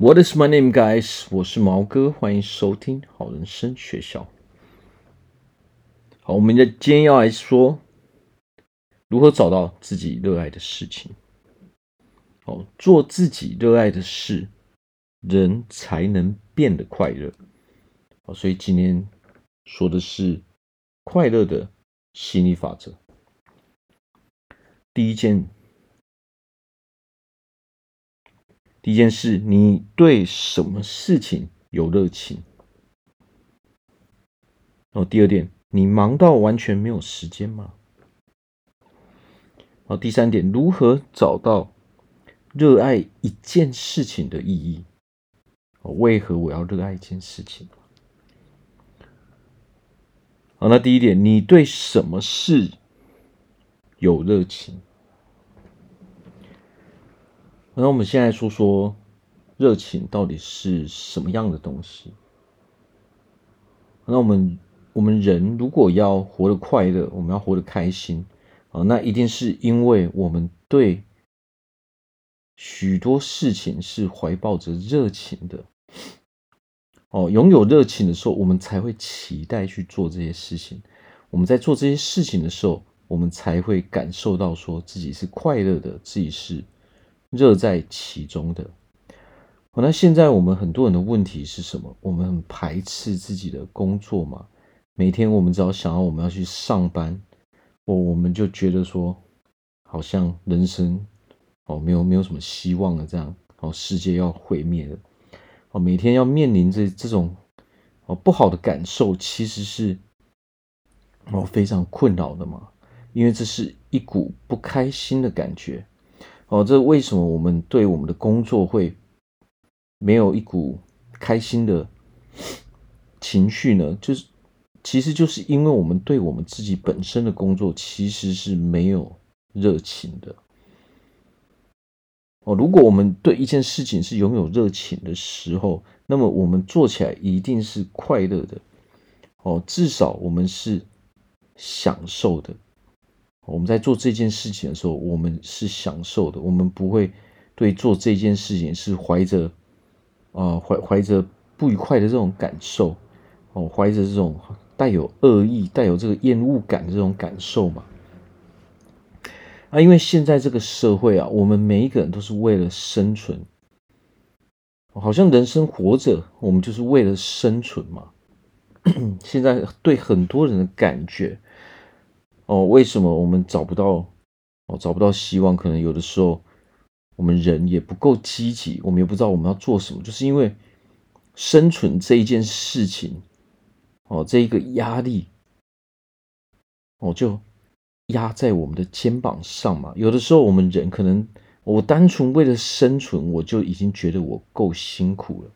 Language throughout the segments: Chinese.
What is my name, guys？我是毛哥，欢迎收听好人生学校。好，我们的今天要来说如何找到自己热爱的事情。好，做自己热爱的事，人才能变得快乐。好，所以今天说的是快乐的心理法则。第一件。第一件事，你对什么事情有热情？哦第二点，你忙到完全没有时间吗？哦第三点，如何找到热爱一件事情的意义？为何我要热爱一件事情？好，那第一点，你对什么事有热情？那我们现在说说热情到底是什么样的东西？那我们我们人如果要活得快乐，我们要活得开心啊，那一定是因为我们对许多事情是怀抱着热情的。哦，拥有热情的时候，我们才会期待去做这些事情。我们在做这些事情的时候，我们才会感受到说自己是快乐的，自己是。乐在其中的。好，那现在我们很多人的问题是什么？我们很排斥自己的工作嘛？每天我们只要想要我们要去上班，我我们就觉得说，好像人生哦没有没有什么希望了，这样哦世界要毁灭了哦，每天要面临这这种哦不好的感受，其实是哦非常困扰的嘛，因为这是一股不开心的感觉。哦，这为什么我们对我们的工作会没有一股开心的情绪呢？就是，其实就是因为我们对我们自己本身的工作其实是没有热情的。哦，如果我们对一件事情是拥有热情的时候，那么我们做起来一定是快乐的。哦，至少我们是享受的。我们在做这件事情的时候，我们是享受的，我们不会对做这件事情是怀着啊怀怀着不愉快的这种感受，哦，怀着这种带有恶意、带有这个厌恶感的这种感受嘛。啊，因为现在这个社会啊，我们每一个人都是为了生存，好像人生活着，我们就是为了生存嘛。现在对很多人的感觉。哦，为什么我们找不到哦，找不到希望？可能有的时候我们人也不够积极，我们也不知道我们要做什么，就是因为生存这一件事情，哦，这一个压力，哦，就压在我们的肩膀上嘛。有的时候我们人可能，我单纯为了生存，我就已经觉得我够辛苦了。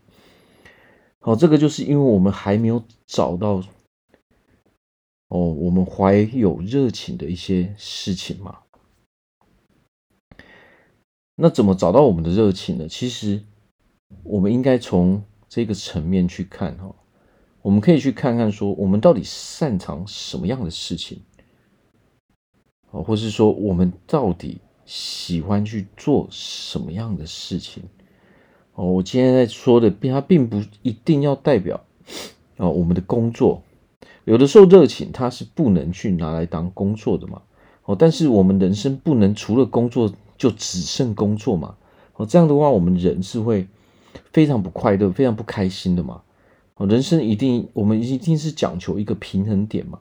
好，这个就是因为我们还没有找到。哦，我们怀有热情的一些事情嘛，那怎么找到我们的热情呢？其实，我们应该从这个层面去看哈。我们可以去看看说，我们到底擅长什么样的事情，哦，或是说我们到底喜欢去做什么样的事情？哦，我今天在说的，并它并不一定要代表哦我们的工作。有的时候热情它是不能去拿来当工作的嘛，哦，但是我们人生不能除了工作就只剩工作嘛，哦，这样的话我们人是会非常不快乐、非常不开心的嘛，哦，人生一定我们一定是讲求一个平衡点嘛，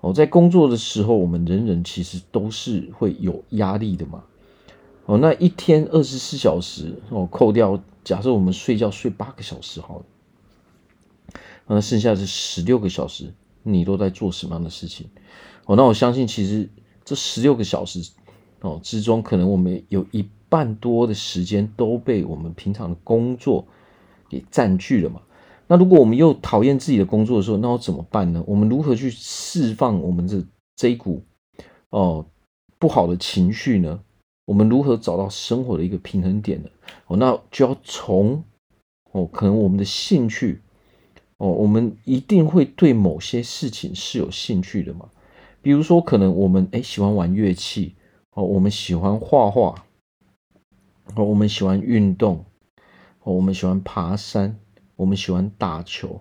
哦，在工作的时候我们人人其实都是会有压力的嘛，哦，那一天二十四小时哦，扣掉假设我们睡觉睡八个小时好了。那剩下这十六个小时，你都在做什么样的事情？哦，那我相信，其实这十六个小时哦之中，可能我们有一半多的时间都被我们平常的工作给占据了嘛。那如果我们又讨厌自己的工作的时候，那要怎么办呢？我们如何去释放我们这这一股哦不好的情绪呢？我们如何找到生活的一个平衡点呢？哦，那就要从哦，可能我们的兴趣。哦，我们一定会对某些事情是有兴趣的嘛？比如说，可能我们诶喜欢玩乐器，哦，我们喜欢画画，哦，我们喜欢运动，哦，我们喜欢爬山，我们喜欢打球，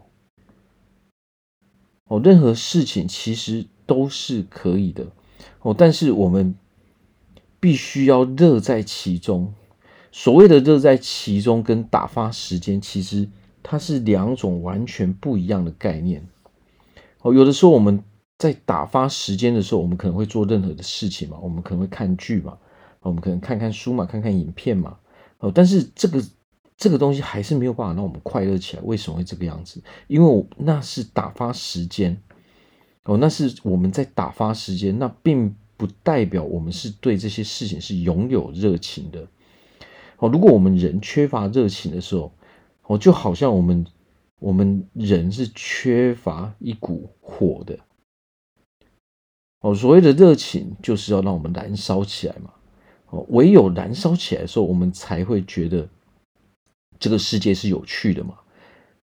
哦，任何事情其实都是可以的，哦，但是我们必须要乐在其中。所谓的乐在其中跟打发时间，其实它是两种完全不一样的概念。哦，有的时候我们在打发时间的时候，我们可能会做任何的事情嘛，我们可能会看剧嘛，我们可能看看书嘛，看看影片嘛。哦，但是这个这个东西还是没有办法让我们快乐起来。为什么会这个样子？因为我那是打发时间。哦，那是我们在打发时间，那并不代表我们是对这些事情是拥有热情的。哦，如果我们人缺乏热情的时候，哦，就好像我们我们人是缺乏一股火的。哦，所谓的热情就是要让我们燃烧起来嘛。哦，唯有燃烧起来的时候，我们才会觉得这个世界是有趣的嘛。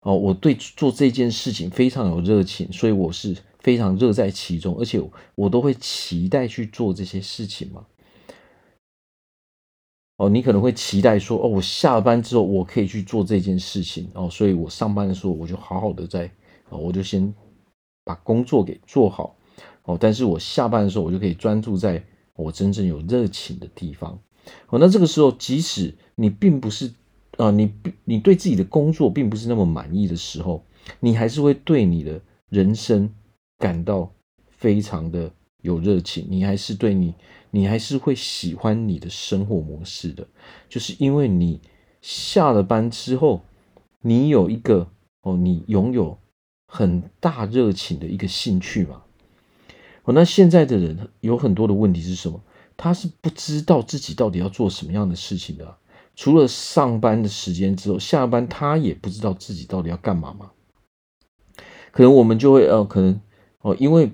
哦，我对做这件事情非常有热情，所以我是非常热在其中，而且我都会期待去做这些事情嘛。哦，你可能会期待说，哦，我下班之后我可以去做这件事情，哦，所以我上班的时候我就好好的在，哦，我就先把工作给做好，哦，但是我下班的时候我就可以专注在我真正有热情的地方，哦，那这个时候即使你并不是，啊、呃，你你对自己的工作并不是那么满意的时候，你还是会对你的人生感到非常的有热情，你还是对你。你还是会喜欢你的生活模式的，就是因为你下了班之后，你有一个哦，你拥有很大热情的一个兴趣嘛。哦，那现在的人有很多的问题是什么？他是不知道自己到底要做什么样的事情的，除了上班的时间之后，下班他也不知道自己到底要干嘛嘛。可能我们就会呃，可能哦，因为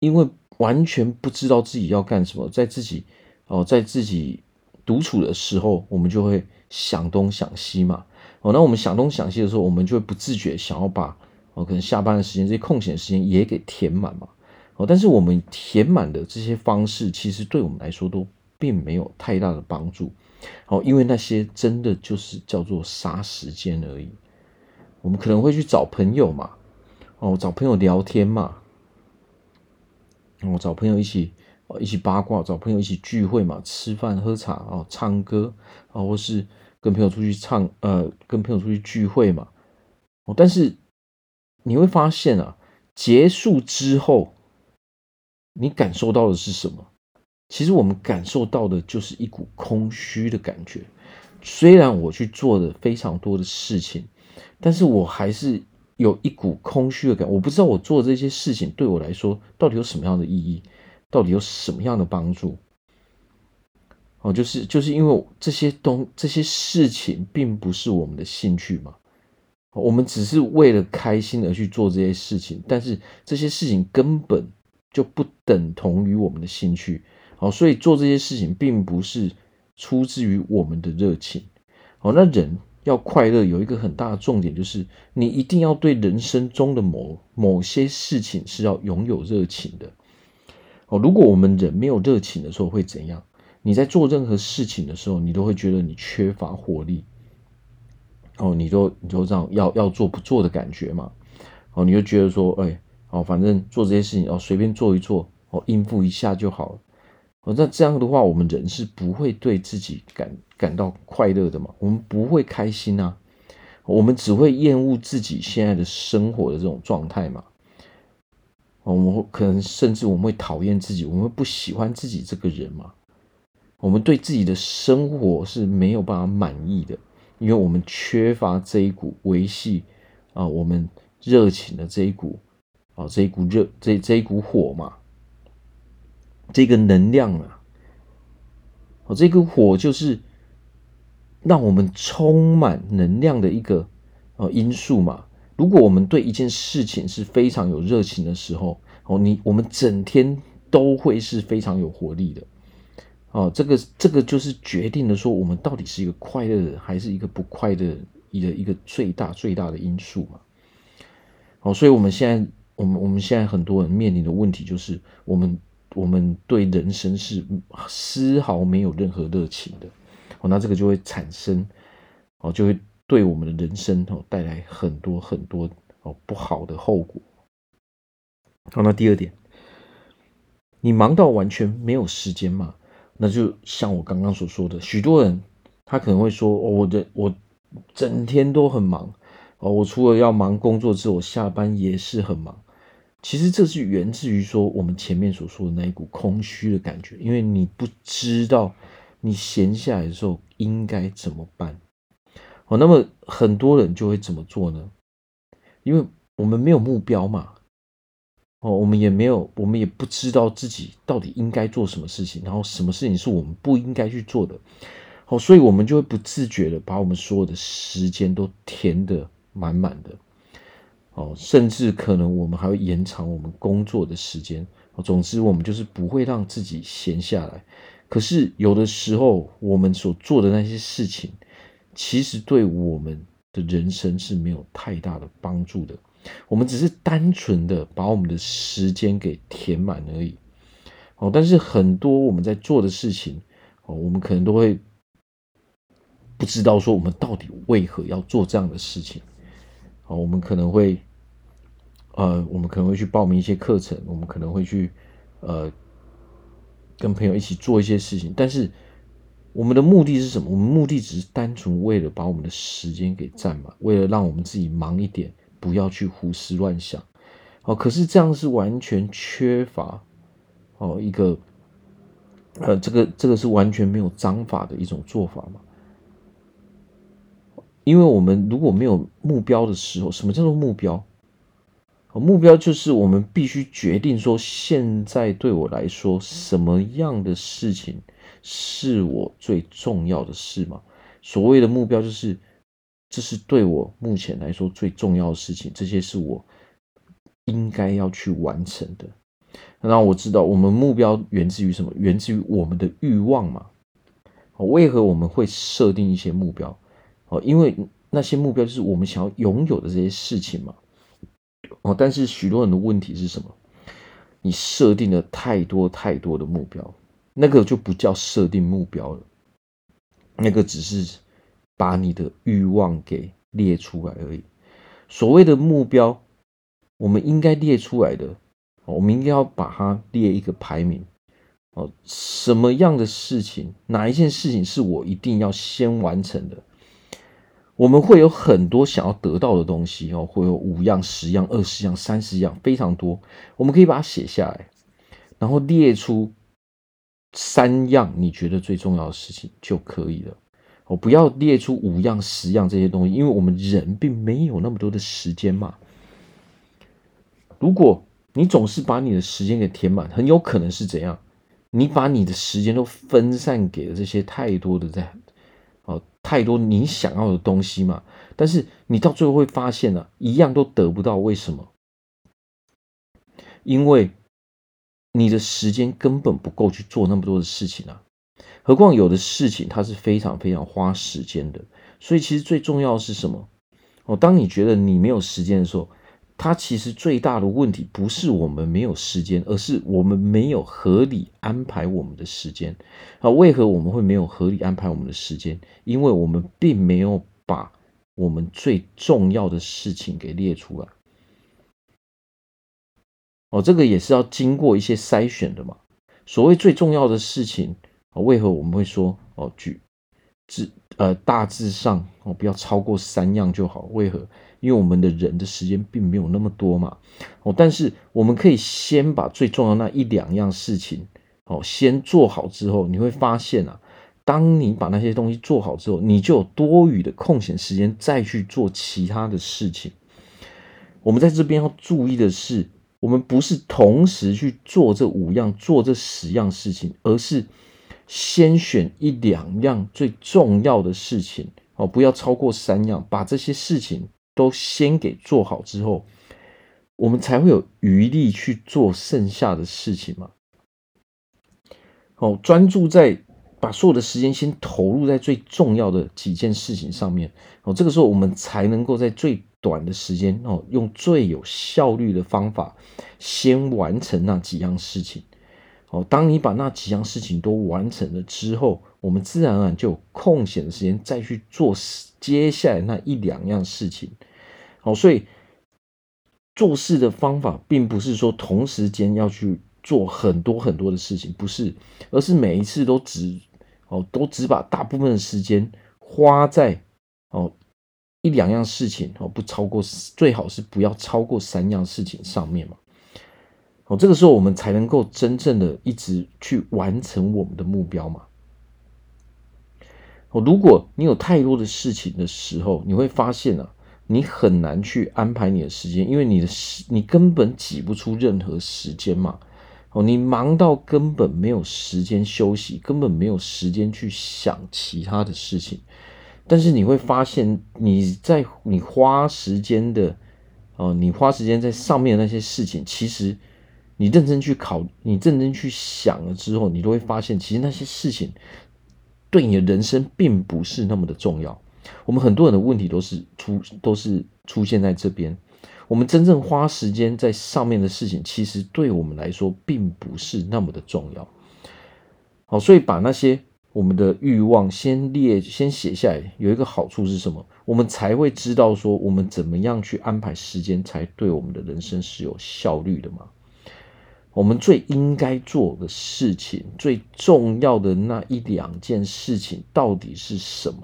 因为。完全不知道自己要干什么，在自己哦，在自己独处的时候，我们就会想东想西嘛。哦，那我们想东想西的时候，我们就会不自觉想要把哦，可能下班的时间这些空闲时间也给填满嘛。哦，但是我们填满的这些方式，其实对我们来说都并没有太大的帮助。哦，因为那些真的就是叫做杀时间而已。我们可能会去找朋友嘛，哦，找朋友聊天嘛。我找朋友一起，一起八卦，找朋友一起聚会嘛，吃饭喝茶哦，唱歌啊，或是跟朋友出去唱，呃，跟朋友出去聚会嘛。哦，但是你会发现啊，结束之后，你感受到的是什么？其实我们感受到的就是一股空虚的感觉。虽然我去做了非常多的事情，但是我还是。有一股空虚的感，我不知道我做这些事情对我来说到底有什么样的意义，到底有什么样的帮助？哦，就是就是因为这些东这些事情并不是我们的兴趣嘛，我们只是为了开心而去做这些事情，但是这些事情根本就不等同于我们的兴趣，哦，所以做这些事情并不是出自于我们的热情，哦，那人。要快乐有一个很大的重点，就是你一定要对人生中的某某些事情是要拥有热情的。哦，如果我们人没有热情的时候会怎样？你在做任何事情的时候，你都会觉得你缺乏活力。哦，你就你就这样要要做不做的感觉嘛。哦，你就觉得说，哎，哦，反正做这些事情哦，随便做一做，哦，应付一下就好了。哦，那这样的话，我们人是不会对自己感感到快乐的嘛？我们不会开心啊，我们只会厌恶自己现在的生活的这种状态嘛。我们可能甚至我们会讨厌自己，我们不喜欢自己这个人嘛。我们对自己的生活是没有办法满意的，因为我们缺乏这一股维系啊我们热情的这一股啊这一股热这这一股火嘛。这个能量啊，哦，这个火就是让我们充满能量的一个呃因素嘛。如果我们对一件事情是非常有热情的时候，哦，你我们整天都会是非常有活力的。哦，这个这个就是决定了说我们到底是一个快乐的人还是一个不快乐的一个一个最大最大的因素嘛。哦，所以我们现在我们我们现在很多人面临的问题就是我们。我们对人生是丝毫没有任何热情的，哦，那这个就会产生，哦，就会对我们的人生哦带来很多很多哦不好的后果。好，那第二点，你忙到完全没有时间嘛？那就像我刚刚所说的，许多人他可能会说：“，我的我整天都很忙哦，我除了要忙工作之外，我下班也是很忙。”其实这是源自于说我们前面所说的那一股空虚的感觉，因为你不知道你闲下来的时候应该怎么办。哦，那么很多人就会怎么做呢？因为我们没有目标嘛。哦，我们也没有，我们也不知道自己到底应该做什么事情，然后什么事情是我们不应该去做的。哦，所以我们就会不自觉的把我们所有的时间都填得满满的。哦，甚至可能我们还会延长我们工作的时间。总之我们就是不会让自己闲下来。可是有的时候，我们所做的那些事情，其实对我们的人生是没有太大的帮助的。我们只是单纯的把我们的时间给填满而已。哦，但是很多我们在做的事情，哦，我们可能都会不知道说我们到底为何要做这样的事情。哦，我们可能会。呃，我们可能会去报名一些课程，我们可能会去呃跟朋友一起做一些事情，但是我们的目的是什么？我们目的只是单纯为了把我们的时间给占满，为了让我们自己忙一点，不要去胡思乱想。哦，可是这样是完全缺乏哦一个呃，这个这个是完全没有章法的一种做法嘛？因为我们如果没有目标的时候，什么叫做目标？目标就是我们必须决定说，现在对我来说，什么样的事情是我最重要的事嘛？所谓的目标就是，这是对我目前来说最重要的事情，这些是我应该要去完成的。那我知道，我们目标源自于什么？源自于我们的欲望嘛？为何我们会设定一些目标？哦，因为那些目标就是我们想要拥有的这些事情嘛。哦，但是许多人的问题是什么？你设定了太多太多的目标，那个就不叫设定目标了，那个只是把你的欲望给列出来而已。所谓的目标，我们应该列出来的，我们应该要把它列一个排名。哦，什么样的事情，哪一件事情是我一定要先完成的？我们会有很多想要得到的东西哦，会有五样、十样、二十样、三十样，非常多。我们可以把它写下来，然后列出三样你觉得最重要的事情就可以了。哦，不要列出五样、十样这些东西，因为我们人并没有那么多的时间嘛。如果你总是把你的时间给填满，很有可能是怎样？你把你的时间都分散给了这些太多的在。太多你想要的东西嘛，但是你到最后会发现呢、啊，一样都得不到。为什么？因为你的时间根本不够去做那么多的事情啊。何况有的事情它是非常非常花时间的。所以其实最重要是什么？哦，当你觉得你没有时间的时候。它其实最大的问题不是我们没有时间，而是我们没有合理安排我们的时间。啊，为何我们会没有合理安排我们的时间？因为我们并没有把我们最重要的事情给列出来。哦，这个也是要经过一些筛选的嘛。所谓最重要的事情，为何我们会说哦，举呃大致上哦不要超过三样就好？为何？因为我们的人的时间并没有那么多嘛，哦，但是我们可以先把最重要那一两样事情，哦，先做好之后，你会发现啊，当你把那些东西做好之后，你就有多余的空闲时间再去做其他的事情。我们在这边要注意的是，我们不是同时去做这五样、做这十样事情，而是先选一两样最重要的事情，哦，不要超过三样，把这些事情。都先给做好之后，我们才会有余力去做剩下的事情嘛。哦，专注在把所有的时间先投入在最重要的几件事情上面。哦，这个时候我们才能够在最短的时间哦，用最有效率的方法先完成那几样事情。哦，当你把那几样事情都完成了之后，我们自然而然就有空闲的时间再去做接下来那一两样事情。好，所以做事的方法并不是说同时间要去做很多很多的事情，不是，而是每一次都只哦，都只把大部分的时间花在哦一两样事情哦，不超过，最好是不要超过三样事情上面嘛。哦，这个时候我们才能够真正的一直去完成我们的目标嘛。哦，如果你有太多的事情的时候，你会发现啊，你很难去安排你的时间，因为你的时你根本挤不出任何时间嘛。哦，你忙到根本没有时间休息，根本没有时间去想其他的事情。但是你会发现，你在你花时间的哦，你花时间在上面那些事情，其实。你认真去考，你认真去想了之后，你都会发现，其实那些事情对你的人生并不是那么的重要。我们很多人的问题都是出都是出现在这边。我们真正花时间在上面的事情，其实对我们来说并不是那么的重要。好，所以把那些我们的欲望先列先写下来，有一个好处是什么？我们才会知道说，我们怎么样去安排时间，才对我们的人生是有效率的嘛。我们最应该做的事情，最重要的那一两件事情到底是什么？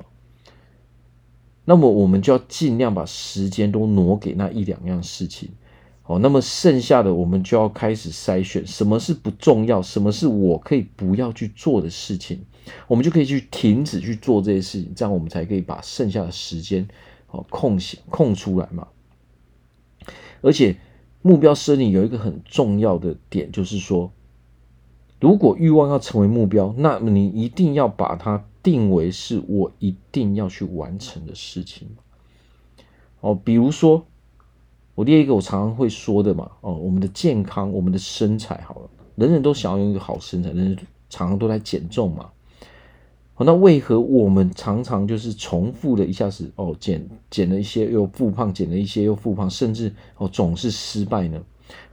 那么我们就要尽量把时间都挪给那一两样事情。哦，那么剩下的我们就要开始筛选，什么是不重要，什么是我可以不要去做的事情，我们就可以去停止去做这些事情，这样我们才可以把剩下的时间哦空闲空出来嘛。而且。目标设定有一个很重要的点，就是说，如果欲望要成为目标，那么你一定要把它定为是我一定要去完成的事情。哦，比如说，我列一个我常常会说的嘛，哦，我们的健康，我们的身材，好了，人人都想要有一个好身材，人人常常都在减重嘛。那为何我们常常就是重复的一下子哦减减了一些又复胖，减了一些又复胖，甚至哦总是失败呢？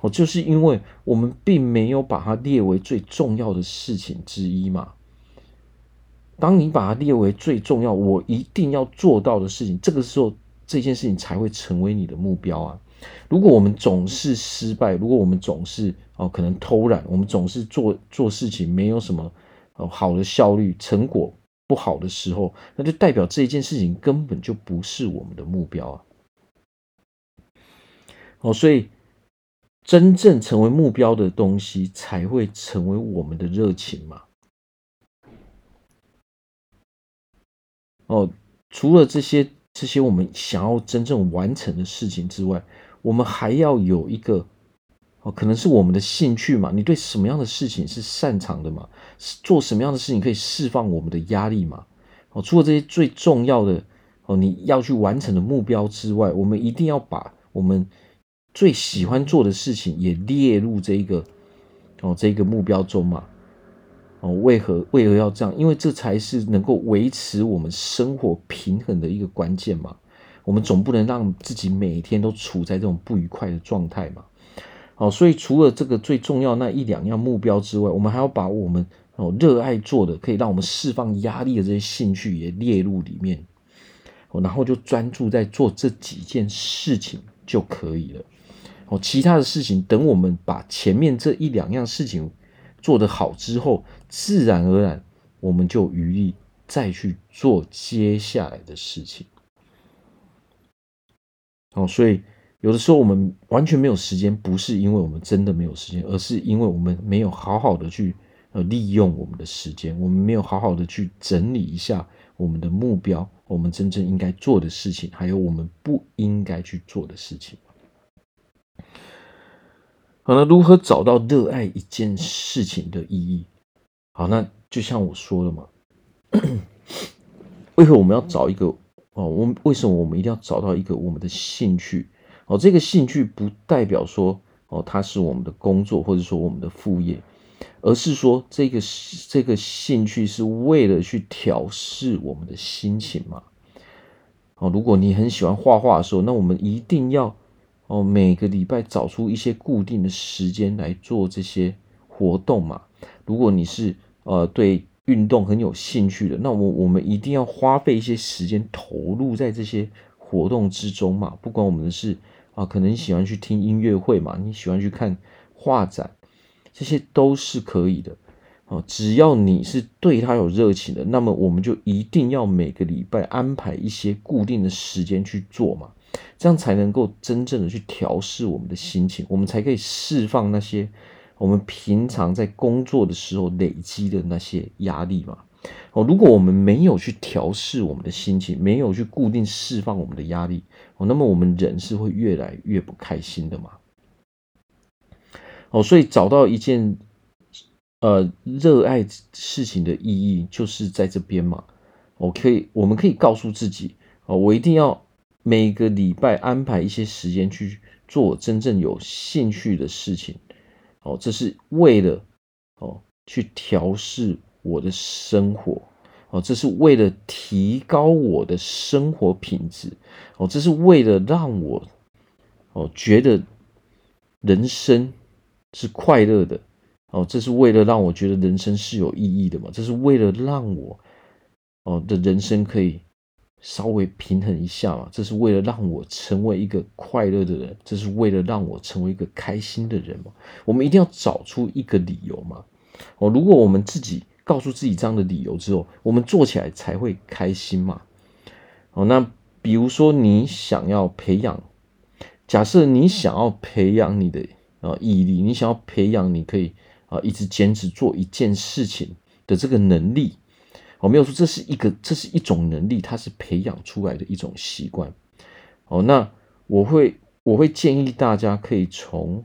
哦，就是因为我们并没有把它列为最重要的事情之一嘛。当你把它列为最重要，我一定要做到的事情，这个时候这件事情才会成为你的目标啊。如果我们总是失败，如果我们总是哦可能偷懒，我们总是做做事情没有什么。哦，好的效率，成果不好的时候，那就代表这一件事情根本就不是我们的目标啊。哦，所以真正成为目标的东西，才会成为我们的热情嘛。哦，除了这些这些我们想要真正完成的事情之外，我们还要有一个。哦，可能是我们的兴趣嘛？你对什么样的事情是擅长的嘛？是做什么样的事情可以释放我们的压力嘛？哦，除了这些最重要的哦，你要去完成的目标之外，我们一定要把我们最喜欢做的事情也列入这一个哦这个目标中嘛？哦，为何为何要这样？因为这才是能够维持我们生活平衡的一个关键嘛。我们总不能让自己每天都处在这种不愉快的状态嘛。好，所以除了这个最重要那一两样目标之外，我们还要把我们哦热爱做的，可以让我们释放压力的这些兴趣也列入里面，然后就专注在做这几件事情就可以了。哦，其他的事情等我们把前面这一两样事情做得好之后，自然而然我们就余力再去做接下来的事情。哦，所以。有的时候我们完全没有时间，不是因为我们真的没有时间，而是因为我们没有好好的去呃利用我们的时间，我们没有好好的去整理一下我们的目标，我们真正应该做的事情，还有我们不应该去做的事情。好，那如何找到热爱一件事情的意义？好，那就像我说了嘛，为何我们要找一个哦？我们为什么我们一定要找到一个我们的兴趣？哦，这个兴趣不代表说哦，它是我们的工作或者说我们的副业，而是说这个这个兴趣是为了去调试我们的心情嘛。哦，如果你很喜欢画画的时候，那我们一定要哦每个礼拜找出一些固定的时间来做这些活动嘛。如果你是呃对运动很有兴趣的，那我我们一定要花费一些时间投入在这些活动之中嘛。不管我们是啊，可能喜欢去听音乐会嘛，你喜欢去看画展，这些都是可以的。哦，只要你是对他有热情的，那么我们就一定要每个礼拜安排一些固定的时间去做嘛，这样才能够真正的去调试我们的心情，我们才可以释放那些我们平常在工作的时候累积的那些压力嘛。哦，如果我们没有去调试我们的心情，没有去固定释放我们的压力，哦，那么我们人是会越来越不开心的嘛。哦，所以找到一件。呃，热爱事情的意义就是在这边嘛。我可以，我们可以告诉自己，哦，我一定要每个礼拜安排一些时间去做真正有兴趣的事情。哦，这是为了哦去调试我的生活。哦，这是为了提高我的生活品质。哦，这是为了让我哦觉得人生是快乐的。哦，这是为了让我觉得人生是有意义的嘛？这是为了让我哦的人生可以稍微平衡一下嘛？这是为了让我成为一个快乐的人，这是为了让我成为一个开心的人嘛？我们一定要找出一个理由嘛？哦，如果我们自己告诉自己这样的理由之后，我们做起来才会开心嘛？哦，那比如说你想要培养，假设你想要培养你的呃毅力，你想要培养你可以。啊，一直坚持做一件事情的这个能力，我没有说这是一个，这是一种能力，它是培养出来的一种习惯。哦，那我会我会建议大家可以从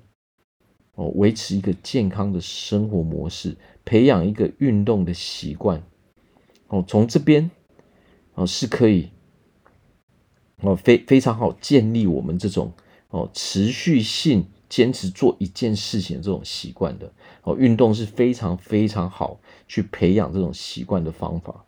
哦维持一个健康的生活模式，培养一个运动的习惯。哦，从这边哦是可以哦非非常好建立我们这种哦持续性。坚持做一件事情的这种习惯的哦，运动是非常非常好去培养这种习惯的方法。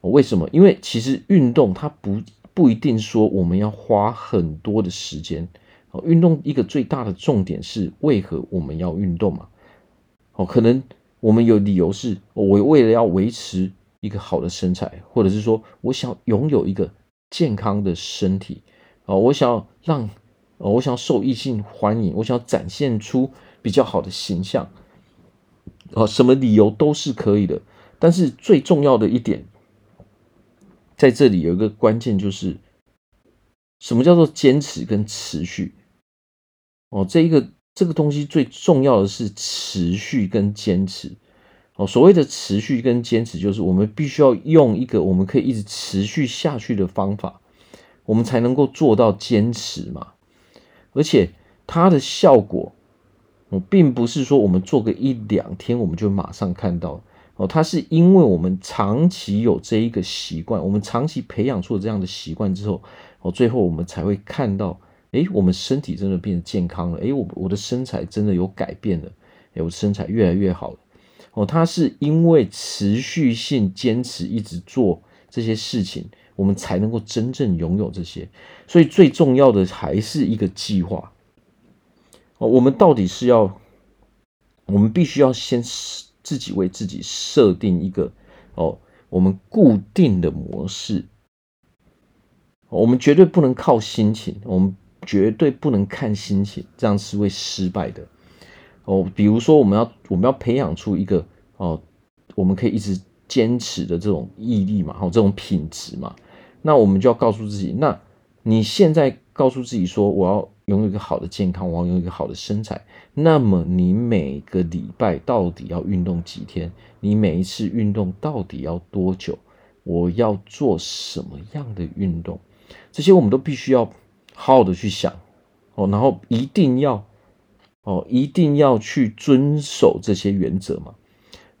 为什么？因为其实运动它不不一定说我们要花很多的时间哦。运动一个最大的重点是为何我们要运动嘛？哦，可能我们有理由是我为了要维持一个好的身材，或者是说我想拥有一个健康的身体哦，我想要让。我想受异性欢迎，我想展现出比较好的形象，啊，什么理由都是可以的。但是最重要的一点，在这里有一个关键，就是什么叫做坚持跟持续？哦，这一个这个东西最重要的是持续跟坚持。哦，所谓的持续跟坚持，就是我们必须要用一个我们可以一直持续下去的方法，我们才能够做到坚持嘛。而且它的效果，哦，并不是说我们做个一两天我们就马上看到哦，它是因为我们长期有这一个习惯，我们长期培养出这样的习惯之后，哦，最后我们才会看到，诶，我们身体真的变得健康了，诶，我我的身材真的有改变了，诶，我身材越来越好了，哦，它是因为持续性坚持一直做这些事情。我们才能够真正拥有这些，所以最重要的还是一个计划。我们到底是要，我们必须要先自己为自己设定一个哦，我们固定的模式。我们绝对不能靠心情，我们绝对不能看心情，这样是会失败的。哦，比如说我们要我们要培养出一个哦，我们可以一直。坚持的这种毅力嘛，好，这种品质嘛，那我们就要告诉自己，那你现在告诉自己说，我要拥有一个好的健康，我要拥有一个好的身材，那么你每个礼拜到底要运动几天？你每一次运动到底要多久？我要做什么样的运动？这些我们都必须要好好的去想哦，然后一定要哦，一定要去遵守这些原则嘛。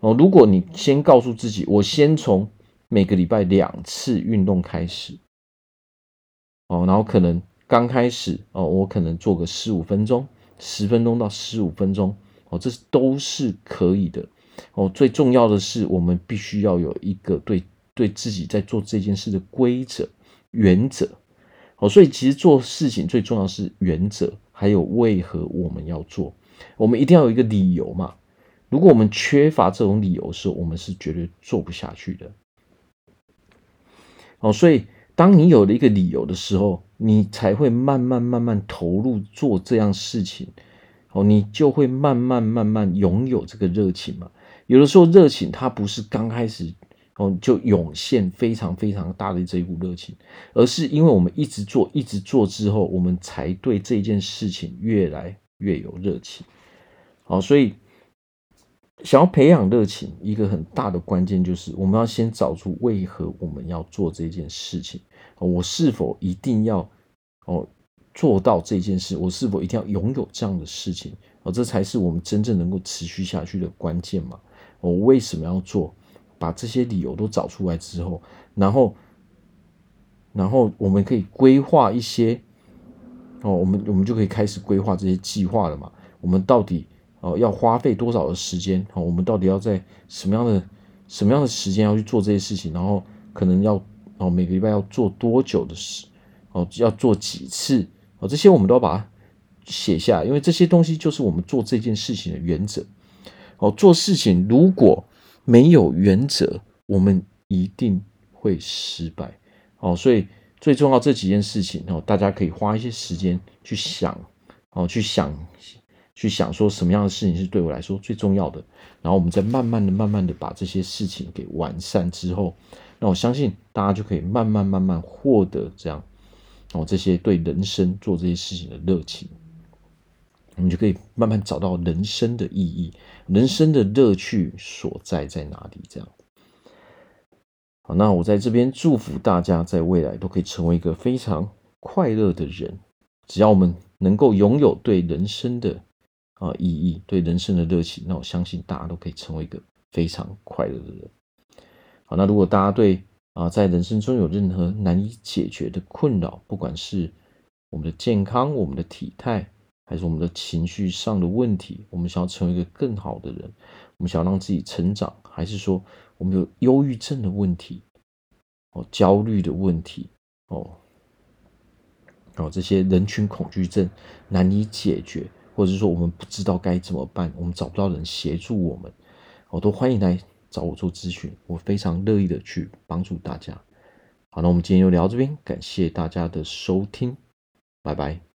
哦，如果你先告诉自己，我先从每个礼拜两次运动开始，哦，然后可能刚开始哦，我可能做个十五分钟，十分钟到十五分钟，哦，这都是可以的。哦，最重要的是，我们必须要有一个对对自己在做这件事的规则、原则。哦，所以其实做事情最重要是原则，还有为何我们要做，我们一定要有一个理由嘛。如果我们缺乏这种理由的时候，我们是绝对做不下去的。哦，所以当你有了一个理由的时候，你才会慢慢慢慢投入做这样事情。哦，你就会慢慢慢慢拥有这个热情嘛。有的时候热情它不是刚开始哦就涌现非常非常大的这一股热情，而是因为我们一直做一直做之后，我们才对这件事情越来越有热情。好，所以。想要培养热情，一个很大的关键就是我们要先找出为何我们要做这件事情。我是否一定要哦做到这件事？我是否一定要拥有这样的事情？哦，这才是我们真正能够持续下去的关键嘛。我为什么要做？把这些理由都找出来之后，然后，然后我们可以规划一些哦，我们我们就可以开始规划这些计划了嘛。我们到底？哦，要花费多少的时间？哦，我们到底要在什么样的什么样的时间要去做这些事情？然后可能要哦，每个礼拜要做多久的事？哦，要做几次？哦，这些我们都要把它写下来，因为这些东西就是我们做这件事情的原则。哦，做事情如果没有原则，我们一定会失败。哦，所以最重要这几件事情哦，大家可以花一些时间去想，哦，去想。去想说什么样的事情是对我来说最重要的，然后我们再慢慢的、慢慢的把这些事情给完善之后，那我相信大家就可以慢慢、慢慢获得这样哦这些对人生做这些事情的热情，我们就可以慢慢找到人生的意义、人生的乐趣所在在哪里。这样，好，那我在这边祝福大家在未来都可以成为一个非常快乐的人，只要我们能够拥有对人生的。啊，意义对人生的热情，那我相信大家都可以成为一个非常快乐的人。好，那如果大家对啊，在人生中有任何难以解决的困扰，不管是我们的健康、我们的体态，还是我们的情绪上的问题，我们想要成为一个更好的人，我们想要让自己成长，还是说我们有忧郁症的问题，哦，焦虑的问题，哦，哦，这些人群恐惧症难以解决。或者是说我们不知道该怎么办，我们找不到人协助我们，我都欢迎来找我做咨询，我非常乐意的去帮助大家。好，那我们今天就聊到这边，感谢大家的收听，拜拜。